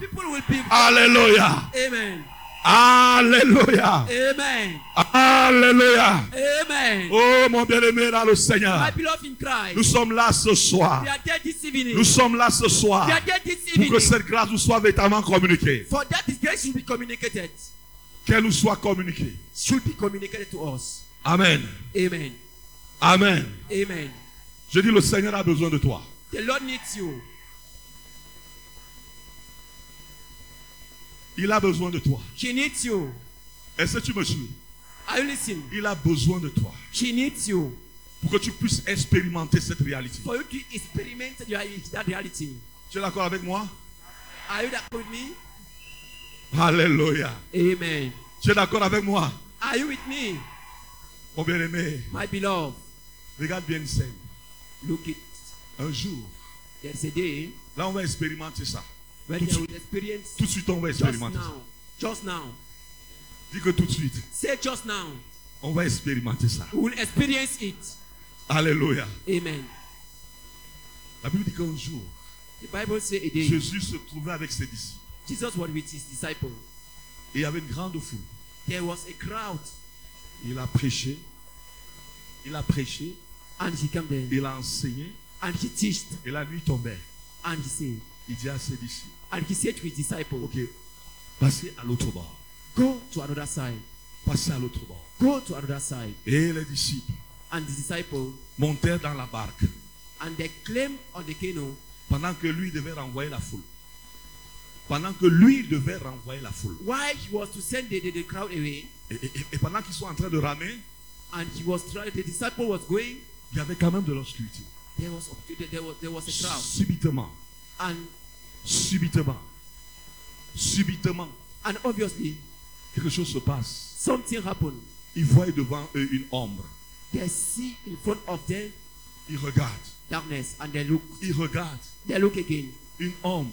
Alléluia. Amen. Alléluia. Amen. Alléluia. Amen. Oh mon bien-aimé dans le My Seigneur, beloved in Christ. nous sommes là ce soir. We are there this evening. Nous sommes là ce soir We are there this pour evening. que cette grâce nous soit véritablement communiquée. For that grace should be communicated. Qu'elle nous soit communiquée. Should be communicated to us. Amen. Amen. Amen. Amen. Je dis le Seigneur a besoin de toi. The Lord needs you. Il a besoin de toi. He needs you. Est-ce que tu me suis? Are you listening? Il a besoin de toi He needs you. pour que tu puisses expérimenter cette réalité. For you to experiment that reality. Tu es d'accord avec moi? Are you that with me? Alléluia. Amen. Tu es d'accord avec moi? Are you with me? Mon bien-aimé, My beloved. regarde bien une scène. Look it. Un jour, There's a day là on va expérimenter ça. When Tout de they suite. will experience Tout de suite on va just expérimenter ça. now. Just now. Dis que tout de suite, Say just now. on va expérimenter ça. We will experience it. Alléluia. Amen. La Bible dit qu'un jour, The Bible says a day Jésus se trouvait avec ses disciples. Jesus was with his disciples. Et il y avait une grande foule. There was a crowd Il a prêché. Il a prêché. and he came there Il a enseigné. and he teached Et la nuit tombait. and he said Il dit à ses disciples, and he said to his disciples, ok, passez à l'autre bord. Go to another side. Passez à l'autre bord. Go to another side. Et les disciples And the disciples montèrent dans la barque and they climbed on the canoe pendant que lui devait renvoyer la foule. Pendant que lui devait renvoyer la foule. while he was to send the, the, the crowd away Et, et- et pendant qu'ils sont en train de ramer, and he was trying the disciple was going il y avait quand même de l'obscurité. there was there was there was a crowd Subitement, and subitement, subitement, and obviously quelque chose se passe. something happened Ils voient devant eux une ombre. they see in front of them Ils regardent. darkness and they look. Ils regardent they look again. Une ombre.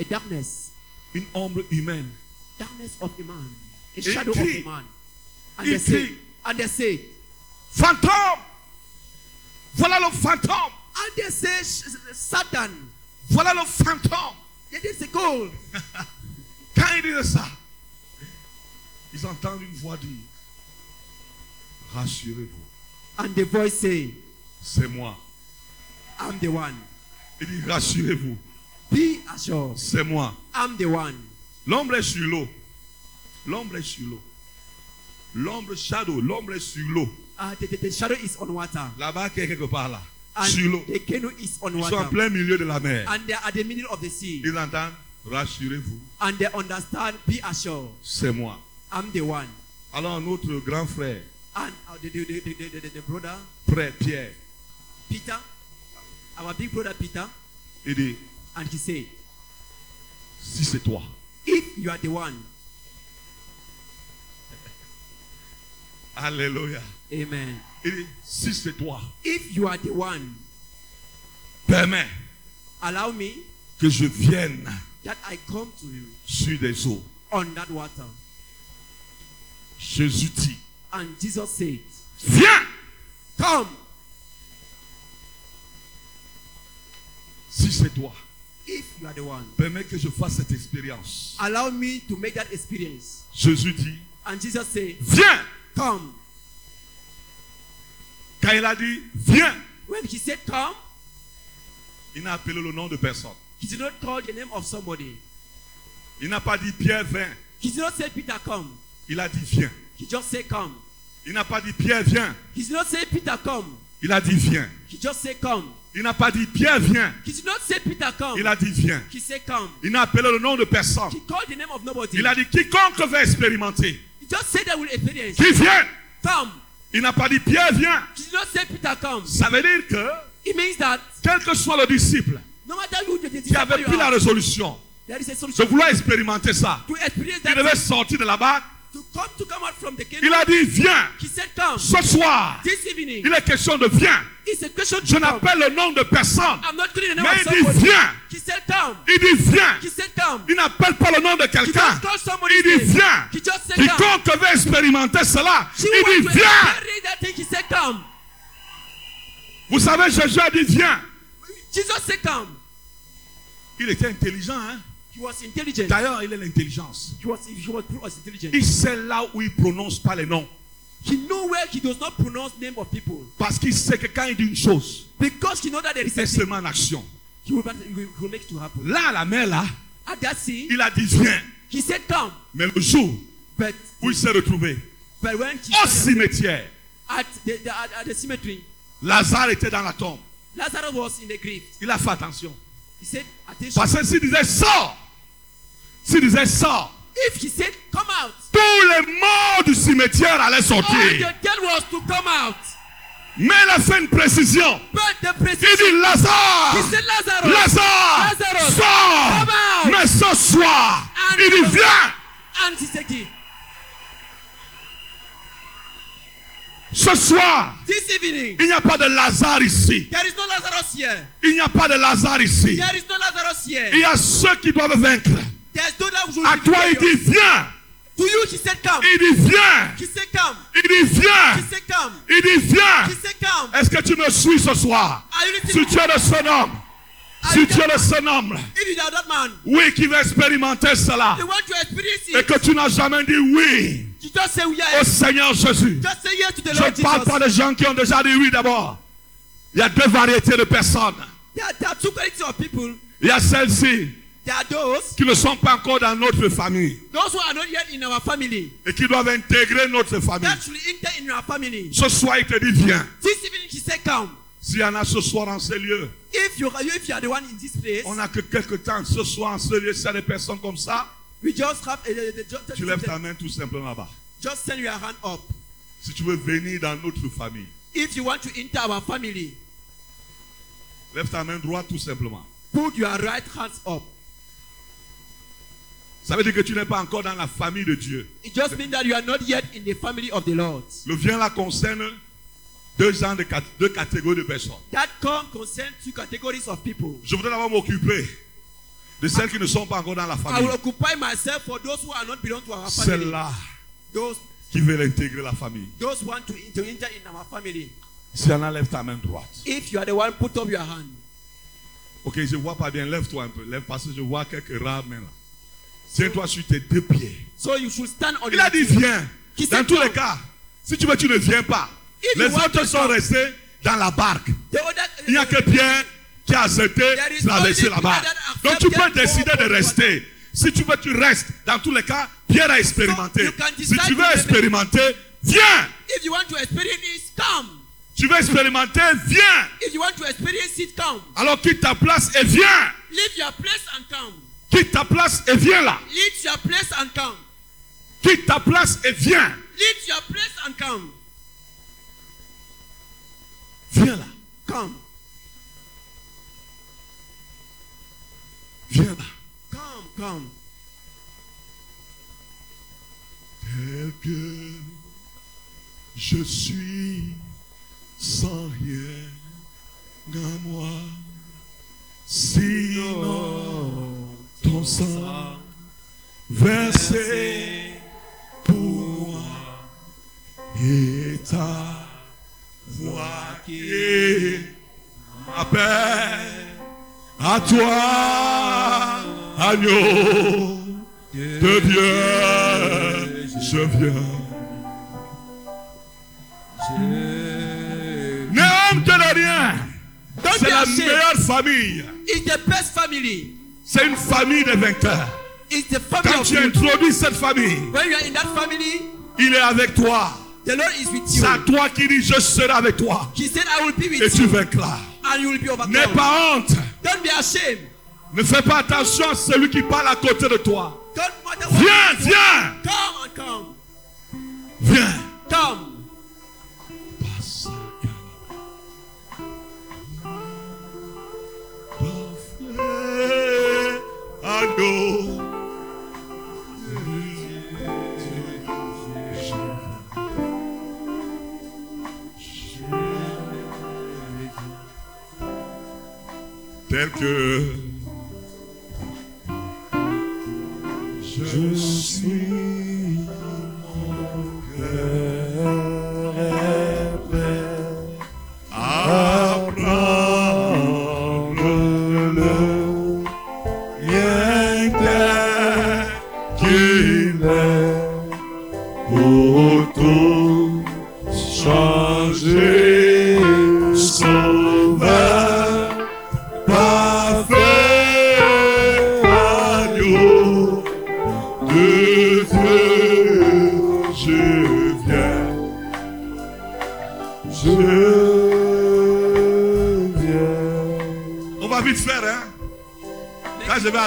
a darkness. Une ombre humaine. darkness of a man. A Et shadow of a man. And they say and they say Fantôme! Voilà le fantôme! and they say "Sh- Satan Voilà le fantôme it is gold Quand ils disent ça, ils entendent une voix dire Rassurez-vous, And the voice say, c'est moi. I'm the one. Il dit Rassurez-vous, Be assured. c'est moi. I'm the one. L'ombre est sur l'eau. L'ombre est sur l'eau. L'ombre shadow, l'ombre est sur l'eau. Uh, the, the, the shadow is on water. Là-bas, quelque part là. Sur l'eau. the canoe is on Ils sont en plein milieu de la mer. And they are at the middle of the sea. Ils entendent Rassurez-vous, And they understand, be assured. c'est moi. I'm the one. Alors notre grand frère, And uh, the, the brother, frère Pierre, Peter, our big brother Peter, il dit and he said, Si c'est toi, if you are the one, Alléluia. amen. Il dit Si c'est toi, If you are the one, permets allow me que je vienne that I come to you sur des eaux. on that water. Jésus dit And Jesus said, Viens Come. Si c'est toi, If you are the one, permets que je fasse cette expérience. allow me to make that experience. Jésus dit And Jesus said, Viens Come. Quand il a dit Viens, When he said come, il n'a appelé le nom de personne. he did not call the name of somebody. Il n'a pas dit Pierre, viens. He did not say Peter come. Il a dit Viens. He just said come. Il n'a pas dit Pierre, viens. He did not say Peter come. Il a dit Viens. He just said come. Il n'a pas dit Pierre, viens. He did not say Peter come. Il a dit Viens. He said come. Il n'a appelé le nom de personne. He called the name of nobody. Il a dit Quiconque veut expérimenter, He just said that with experience. qui vient. Come. Il n'a pas dit Pierre, viens. Ça veut dire que, It means that quel que soit le disciple no matter who the qui avait pris la résolution de vouloir expérimenter ça, il devait sortir de là-bas. Il a dit Viens. Ce soir, il est question de Viens. Je n'appelle le nom de personne. Mais il dit. Viens. Il dit Viens. Il n'appelle pas le nom de quelqu'un. Il dit Viens. Quiconque veut expérimenter cela, il dit Viens. Vous savez, Jésus a dit Viens. Jesus said come. Il était intelligent. Hein? He was intelligent. D'ailleurs, il est l'intelligence. Il sait là où il prononce pas les noms. He know where he does not pronounce name of people Parce qu'il sait que quand il dit une chose, because he know that there is a c'est seulement en action. He will, he will, make it to happen. Là, la mer, là, At that sea, il a dit Viens. he said come, Mais le jour but où il s'est retrouvé but when he au cimetière, at the, the at, at the cemetery, Lazare était dans la tombe. Lazarus was in the grave. Il a fait attention. He said, attention. Parce que s'il disait sors, s'il disait sors, If he said come out, tous les morts du cimetière allaient all sortir. the dead was to come out. Mais il a fait une précision. But the Il dit Lazare, he said Lazarus, Lazare, Lazarus, sors. come out. Mais ce soir, And il dit viens. and he said, Ce soir, this evening, il n'y a pas de Lazare ici. there is no Lazarus here. Il n'y a pas de Lazare ici. There is no Lazarus here. Il y a ceux qui doivent vaincre. À toi, il dit viens. To you, he said come. Il dit viens. He said come. Il dit viens. He said come. Il dit viens. He said come. Est-ce que tu me suis ce soir? Si tu es de ce homme, si tu es de ce homme, oui, qui veut expérimenter cela, et que tu n'as jamais dit oui au. Seigneur Jésus. Je ne parle pas de gens qui ont déjà dit oui d'abord. Il y a deux variétés de personnes. Il y a those, qui ne sont pas encore dans notre famille those who are not yet in our family. et qui doivent intégrer notre famille. Ce soir, il te dit viens. This evening, he said come. S'il y en a ce soir en ce lieu, If you, if you are the one in this place, on n'a que quelques temps ce soir en ce lieu. S'il y a des personnes comme ça, we just have a, a- a- just, tu lèves ta main tout simplement là-bas. just send your hand up. Si tu veux venir dans notre famille, If you want to enter our family, lève ta main droite tout simplement. put your right hands up. Ça veut dire que tu n'es pas encore dans la famille de Dieu. It just means that you are not yet in the family of the Lord. Le viens là concerne deux genres de deux catégories de personnes. That come concern two categories of people. Je voudrais d'abord m'occuper de celles qui ne sont pas encore dans la I famille. will occupy myself for those who are not belong to our family. Celles-là Those qui veulent intégrer la famille. those want to, to enter in our family. Si on enlève ta main droite. If you are the one, put up your hand. Ok, je vois pas bien. Lève-toi un peu. Lève parce que je vois quelques rares mains là. Tiens-toi sur tes deux pieds. So you should stand on Il a dit viens. Dans tous les cas, si tu veux, tu ne viens pas. If Les autres sont restés dans la barque. Il n'y a que Pierre qui a accepté is traverser la barque. Donc tu peux décider de rester. Si tu veux, tu restes. Dans tous les cas, Pierre a expérimenté. Si tu veux expérimenter, viens. If you want to experience come. Tu veux expérimenter, viens. If you want to experience it, come. Alors quitte ta place et viens. Leave your place and come. Quitte ta place et viens là. Leave your place and come. Quitte ta place et viens. Leave your place and come. Viens là. Come. Viens là. Come. Come. Tel que je suis sans rien à moi. Sinon, sang versé pour moi et ta voix qui m'appelle à toi, agneau de Dieu, je viens. Ne honte de rien. Don't C'est la meilleure famille. It's the best family. C'est une famille de vainqueurs. It's the family Quand tu you. introduis cette famille, When you are in that family, il est avec toi. the Lord is with C'est à toi qui dit je serai avec toi. He said, I will be Et tu vaincras. and you will be N'aie pas honte. Don't be ashamed. Ne fais pas attention à celui qui parle à côté de toi. Viens, viens, come. viens. Come. Tel que je suis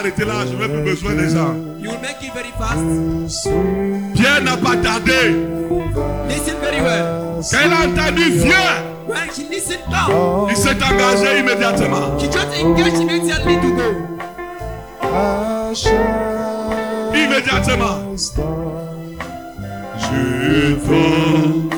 arrêter là je n'ai plus besoin des gens You will make it very fast. Pierre n'a pas tardé Listen very well. quand il a entendu viens When he listened, come. il s'est engagé immédiatement He just engaged immediately to go. immédiatement je veux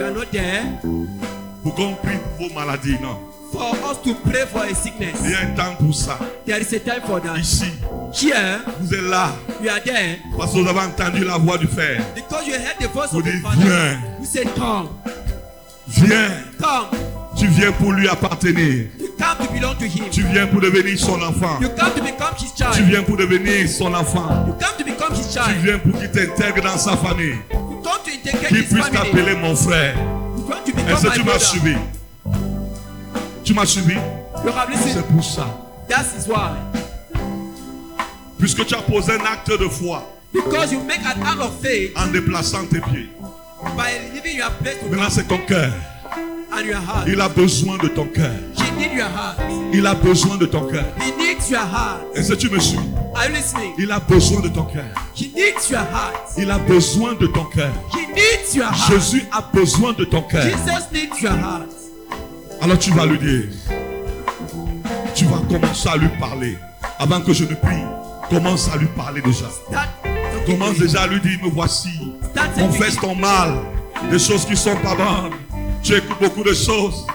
You are not there pour qu'on prie pour vos maladies non? For us to pray for a il sickness. y a un temps pour ça There is a time for that. ici Here, vous êtes là you are there parce que vous avez entendu la voix du Père because you heard the voice Vous of the dites, Father. viens. You said, Come, viens come. tu viens pour lui appartenir You come to belong to Him. tu viens pour devenir son enfant You come to become His tu child. viens pour devenir son enfant You come to become His tu child. viens pour qu'il t'intègre dans sa famille His puisse t'appeler mon frère. est-ce que tu m'as suivi? Tu m'as suivi? C'est pour ça. Puisque tu as posé un acte de foi Because you make an act of faith en déplaçant tes pieds. by leaving your place to maintenant c'est ton cœur. Il a besoin de ton cœur il a besoin de ton cœur He needs your heart. est-ce que tu me suis il a besoin de ton cœur He needs your heart. il a besoin de ton cœur He needs your heart. Jésus a besoin de ton cœur. Jesus needs your heart. Alors tu vas lui dire, tu vas commencer à lui parler. Avant que je ne prie, commence à lui parler déjà. Commence déjà à lui dire, me voici. Confesse ton mal. des choses qui sont pas bonnes. Tu écoutes beaucoup de choses.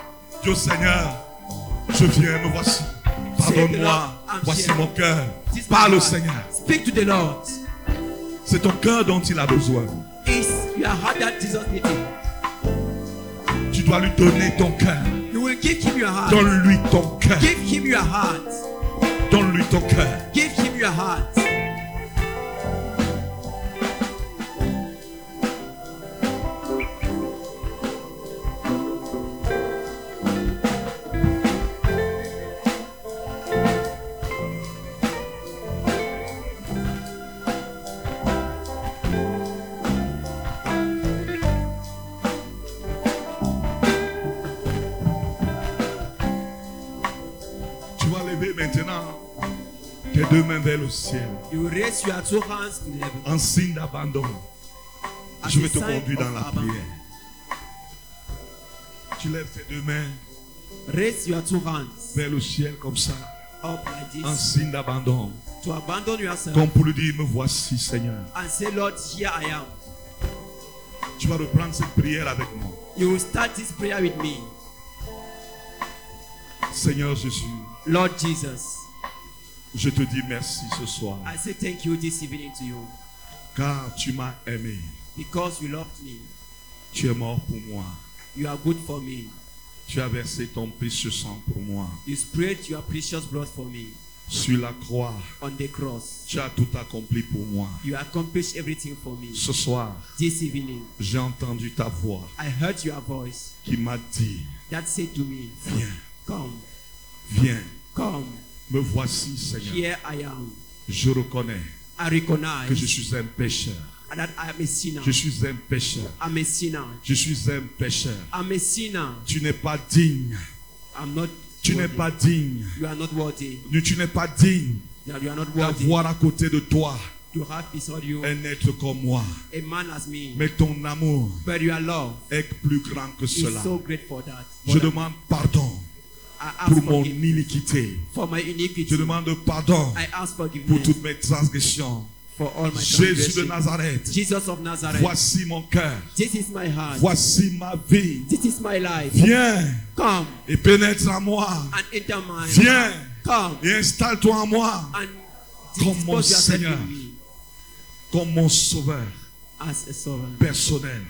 Dis au Seigneur, je viens, me voici. Pardonne-moi. Voici mon cœur. Parle au. Seigneur. Speak to the Lord. C'est ton cœur dont il a besoin. Tu dois lui donner ton cœur. You will give him your heart. Donne-lui ton cœur. Give him your heart. Donne-lui ton cœur. Mains vers le ciel. You will raise your two hands to heaven. En signe d'abandon. Je vais te conduire dans la prière. Tu lèves tes deux mains Raise your two hands vers le ciel comme ça. up like En signe d'abandon. to abandon yourself Comme pour lui dire, me voici Seigneur. and say, Lord, here I am. Tu vas reprendre cette prière avec moi. You will start this prayer with me. Seigneur Jésus, Lord Jesus, je te dis merci ce soir. I say thank you this evening to you Car tu m'as aimé. because you loved me. Tu es mort pour moi. You are good for me. Tu as versé ton précieux sang pour moi. You spread your precious blood for me Sur la croix, on the cross. tu as tout accompli pour moi. You accomplished everything for me. Ce soir, This evening, j'ai entendu ta voix I heard your voice qui m'a dit, that said to me, viens, Come, viens, me voici Seigneur. here I am. Je reconnais I que je suis un pécheur. that I am a sinner. Je suis un pécheur. I'm a sinner. Je suis un pécheur. I'm a sinner. Tu n'es pas digne. I'm not. Tu n'es pas digne. You are not worthy. Tu n'es pas digne That you are not worthy d'avoir à côté de toi to have beside you un être comme moi. a man as me. Mais ton amour But your love est plus grand que cela. so great for that. Je that, demande pardon pour mon iniquité. for my iniquity. Je demande pardon I ask pour toutes mes transgressions. for all my Jésus de. Nazareth, Jesus of Nazareth. voici mon cœur. This is my heart. Voici ma vie. This is my life. Viens Come et pénètre en moi. and enter mine. Viens Come et installe-toi en moi and Comme mon Seigneur. comme mon sauveur as a servant. personnel.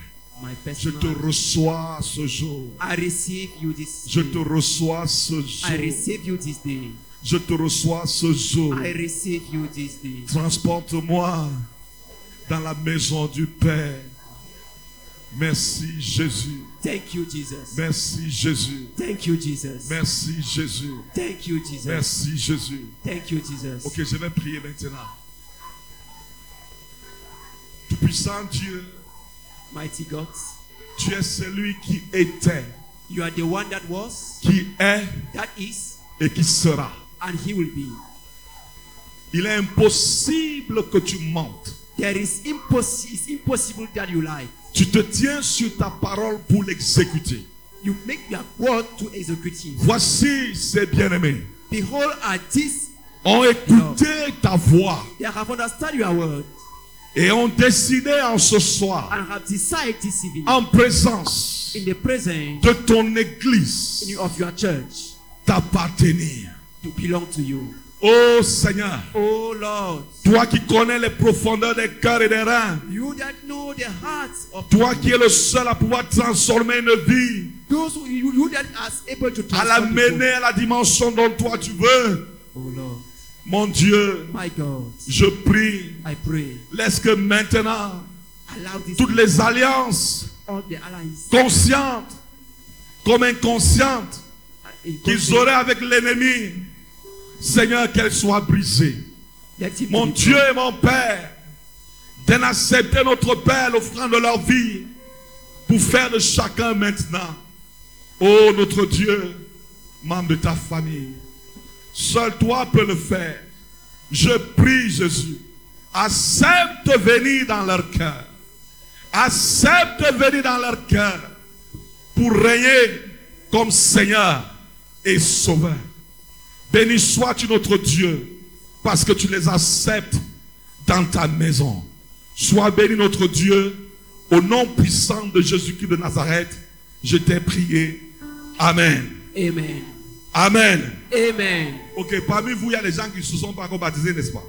Je te reçois ce jour. I receive you this Je day. te reçois ce I jour. receive you this day. Je te reçois ce jour. I receive you this day. Transporte-moi dans la maison du Père. Merci Jésus. Thank you, Jesus. Merci Jésus. Thank you, Jesus. Merci Jésus. Thank you, Jesus. Merci Jésus. Thank you, Jesus. Ok, je vais prier maintenant. Tout-puissant Dieu, Mighty God, tu es celui qui était, you are the one that was, qui est that is, et qui sera. and he will be. Il est impossible que tu mentes. There is impos- it's impossible that you lie. Tu te tiens sur ta parole pour l'exécuter. You make your word to execute him. Voici ces bien-aimés Behold, at this ont écouté ta voix they have understood your word et ont décidé en ce soir, en présence in the presence de ton église, of your church t'appartenir. to belong to you. Oh Seigneur, Oh Lord, toi qui connais les profondeurs des cœurs et des reins, you that know the hearts of toi qui es le seul à pouvoir transformer une vie, those who you, you that are able to à la mener à la dimension dont toi tu veux. Oh Lord, Mon Dieu, my God, je prie, I pray, laisse que maintenant, toutes les alliances conscientes comme inconscientes in qu'ils auraient avec l'ennemi, Seigneur, qu'elles soient brisées. Mon Dieu et mon Père, d'en accepter notre Père l'offrande de leur vie pour faire de chacun maintenant, oh notre Dieu, membre de ta famille. Seul toi peux le faire. Je prie Jésus, accepte de venir dans leur cœur. Accepte de venir dans leur cœur pour régner comme Seigneur et Sauveur. Béni sois-tu notre Dieu, parce que tu les acceptes dans ta maison. Sois béni notre Dieu, Au nom puissant de Jésus-Christ de Nazareth, je t'ai prié. Amen. Amen. Amen. Amen. Ok, parmi vous, il y a des gens qui ne se sont pas encore baptisés, n'est-ce pas?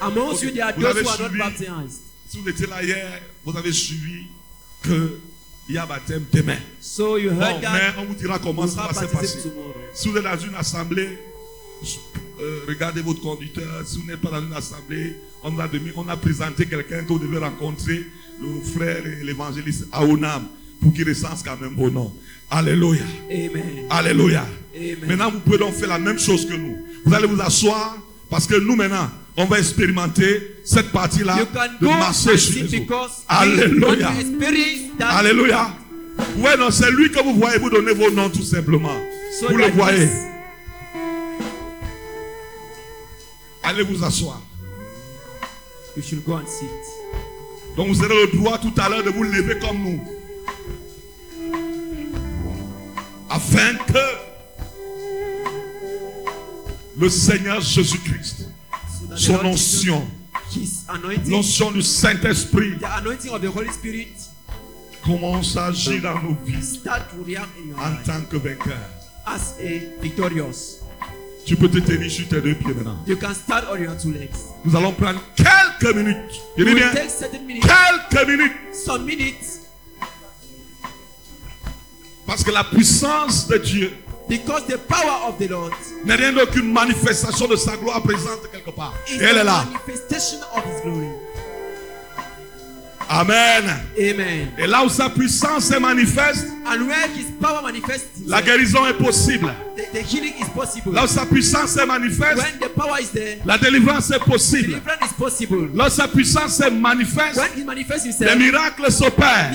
Amongst you, there are Vous those avez who are not suivi. baptized. Si vous étiez là hier, vous avez suivi qu'il y a baptême demain. So you Bon, heard mais that. on vous dira comment You ça va se passer. tomorrow. Si vous êtes dans une assemblée, euh, regardez votre conducteur. Si vous n'êtes pas dans une assemblée, on a, demi- on a présenté quelqu'un que vous devez rencontrer, le frère et l'évangéliste Aonam, pour qu'il recense quand même vos noms. Alléluia. Amen. Alléluia. Amen. Maintenant, vous pouvez donc faire la même chose que nous. Vous allez vous asseoir parce que nous, maintenant, on va expérimenter cette partie-là de marcher sur les Alléluia. Alléluia. Ouais, non, c'est lui que vous voyez, vous donnez vos noms tout simplement. So vous le voyez. Allez vous asseoir. You should go and sit. Donc vous aurez le droit tout à l'heure de vous lever comme nous. Afin que le Seigneur Jésus-Christ, son onction, l'onction du Saint-Esprit commence à agir dans nos vies en tant que vainqueur. as a victorious. Tu peux te tenir sur tes deux pieds maintenant. You can start on your two legs. Nous allons prendre quelques minutes, quelques minutes. some minutes, Parce que la puissance de Dieu because the power of the Lord n'est rien qu'une manifestation de sa gloire présente quelque part. elle est là. manifestation of His glory. Amen. Amen. Et là où sa puissance se manifeste, And where His power manifests, la guérison est possible. the, the healing is possible. Là où sa puissance se manifeste, When the power is there, la délivrance est possible. deliverance is possible. Là où sa puissance se manifeste, When He manifests les Himself, miracles s'opèrent.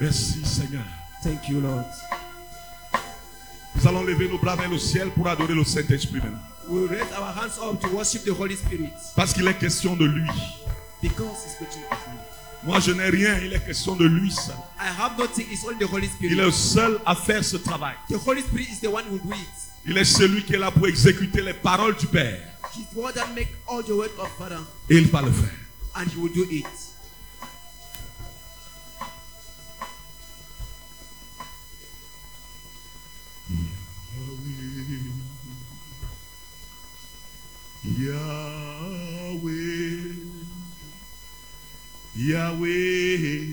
Merci Seigneur. Thank you, Lord. Nous allons lever nos bras vers le ciel pour adorer le Saint-Esprit maintenant. We raise our hands up to worship the Holy Spirit Parce qu'il est question de lui. because He's speaking of me. Moi je n'ai rien, il est question de lui seul. I have nothing, it's only the Holy Il est Spirit. le seul à faire ce travail. The Holy Spirit is the one who do it. Il est celui qui est là pour exécuter les paroles du Père. He's the one that make all the work of Father, Et il va le faire. and He will do it. Yahweh,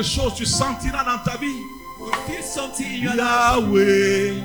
quelque chose, tu sentiras dans ta vie. Yahweh,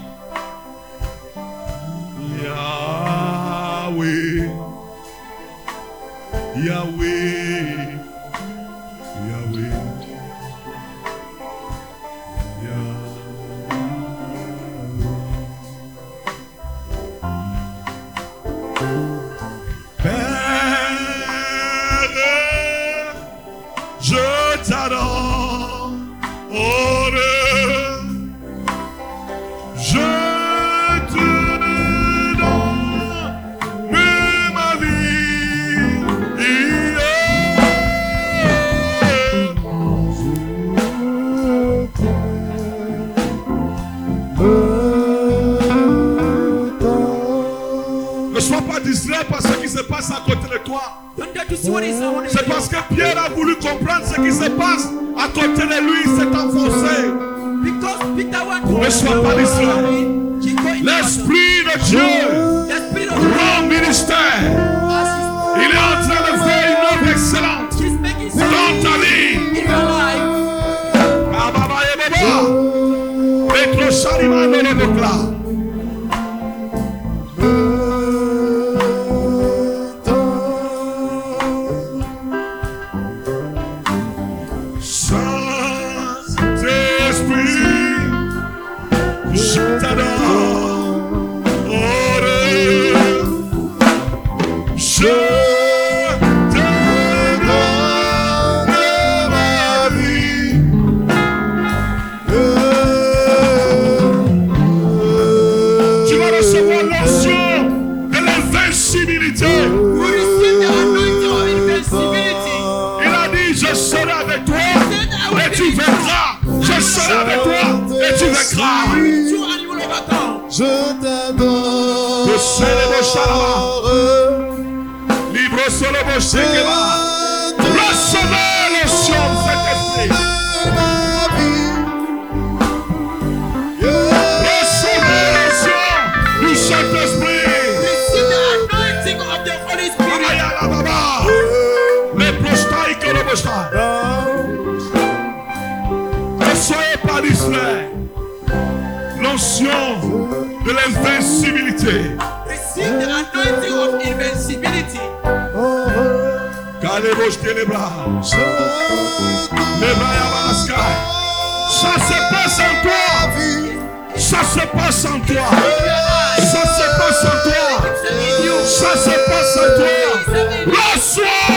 côté de lui, Chrysler, notion de l'invincibilité. Kaleboshke les bras. Les bras à la sky. Ça se passe en toi. Ça se passe en toi. Ça se passe en toi. Ça se passe en toi. Reçois.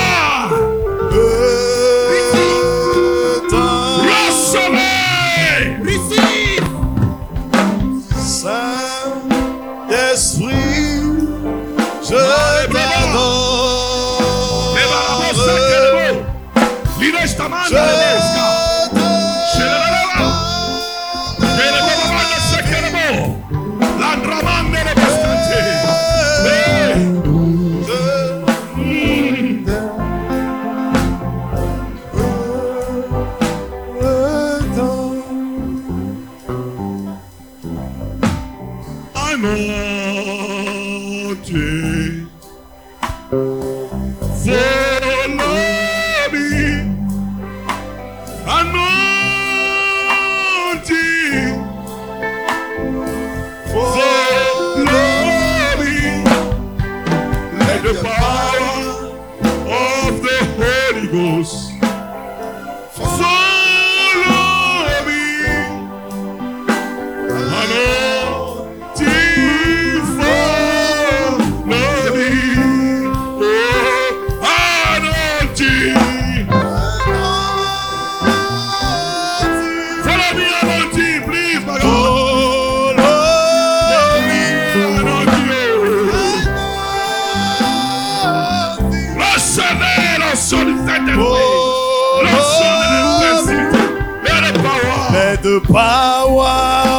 the power.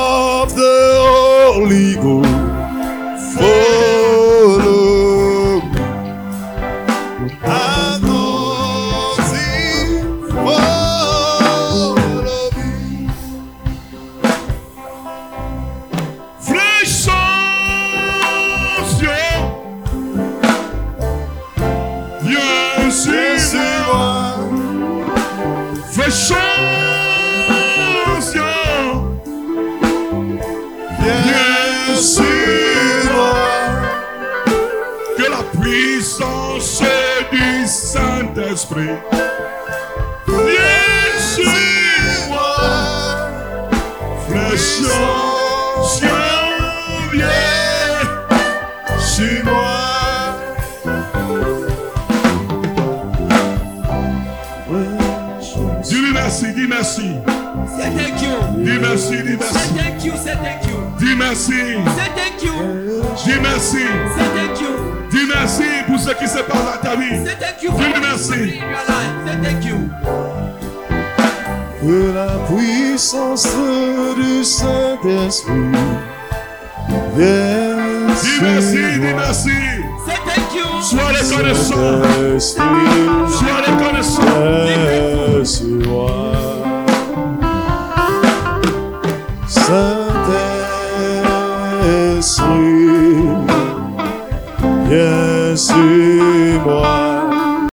merci. thank you. Dis merci. thank you. Dis merci pour ce qui se passe dans ta vie. thank you. Dis merci. thank you. Que la puissance du Saint-Esprit vienne. Dis merci, dis merci. thank you. Sois reconnaissant. Sois reconnaissant. Sois